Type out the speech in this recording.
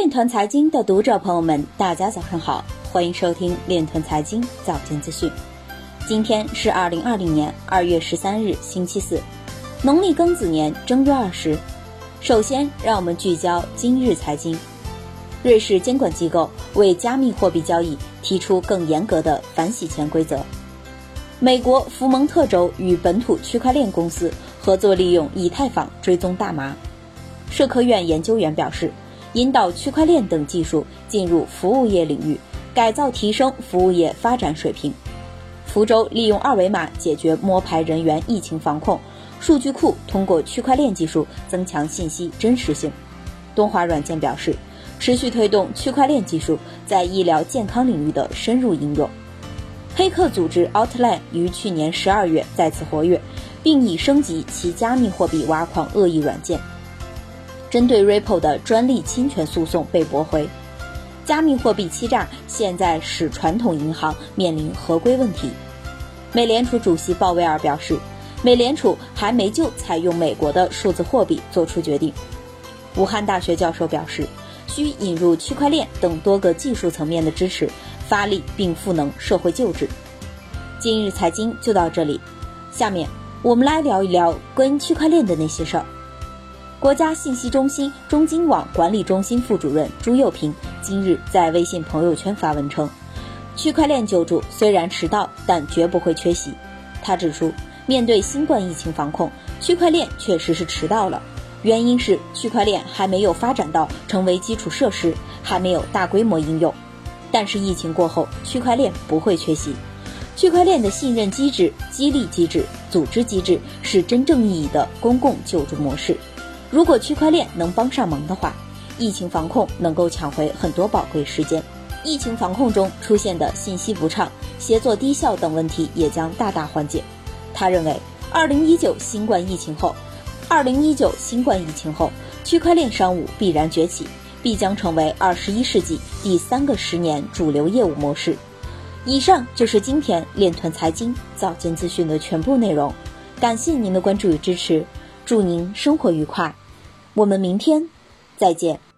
链团财经的读者朋友们，大家早上好，欢迎收听链团财经早间资讯。今天是二零二零年二月十三日，星期四，农历庚子年正月二十。首先，让我们聚焦今日财经。瑞士监管机构为加密货币交易提出更严格的反洗钱规则。美国福蒙特州与本土区块链公司合作，利用以太坊追踪大麻。社科院研究员表示。引导区块链等技术进入服务业领域，改造提升服务业发展水平。福州利用二维码解决摸排人员疫情防控，数据库通过区块链技术增强信息真实性。东华软件表示，持续推动区块链技术在医疗健康领域的深入应用。黑客组织 Outline 于去年十二月再次活跃，并已升级其加密货币挖矿恶意软件。针对 Ripple 的专利侵权诉讼被驳回，加密货币欺诈现在使传统银行面临合规问题。美联储主席鲍威尔表示，美联储还没就采用美国的数字货币做出决定。武汉大学教授表示，需引入区块链等多个技术层面的支持，发力并赋能社会救治。今日财经就到这里，下面我们来聊一聊关于区块链的那些事儿。国家信息中心中金网管理中心副主任朱佑平今日在微信朋友圈发文称，区块链救助虽然迟到，但绝不会缺席。他指出，面对新冠疫情防控，区块链确实是迟到了，原因是区块链还没有发展到成为基础设施，还没有大规模应用。但是疫情过后，区块链不会缺席。区块链的信任机制、激励机制、组织机制是真正意义的公共救助模式。如果区块链能帮上忙的话，疫情防控能够抢回很多宝贵时间。疫情防控中出现的信息不畅、协作低效等问题也将大大缓解。他认为，二零一九新冠疫情后，二零一九新冠疫情后，区块链商务必然崛起，必将成为二十一世纪第三个十年主流业务模式。以上就是今天链团财经早间资讯的全部内容，感谢您的关注与支持，祝您生活愉快。我们明天再见。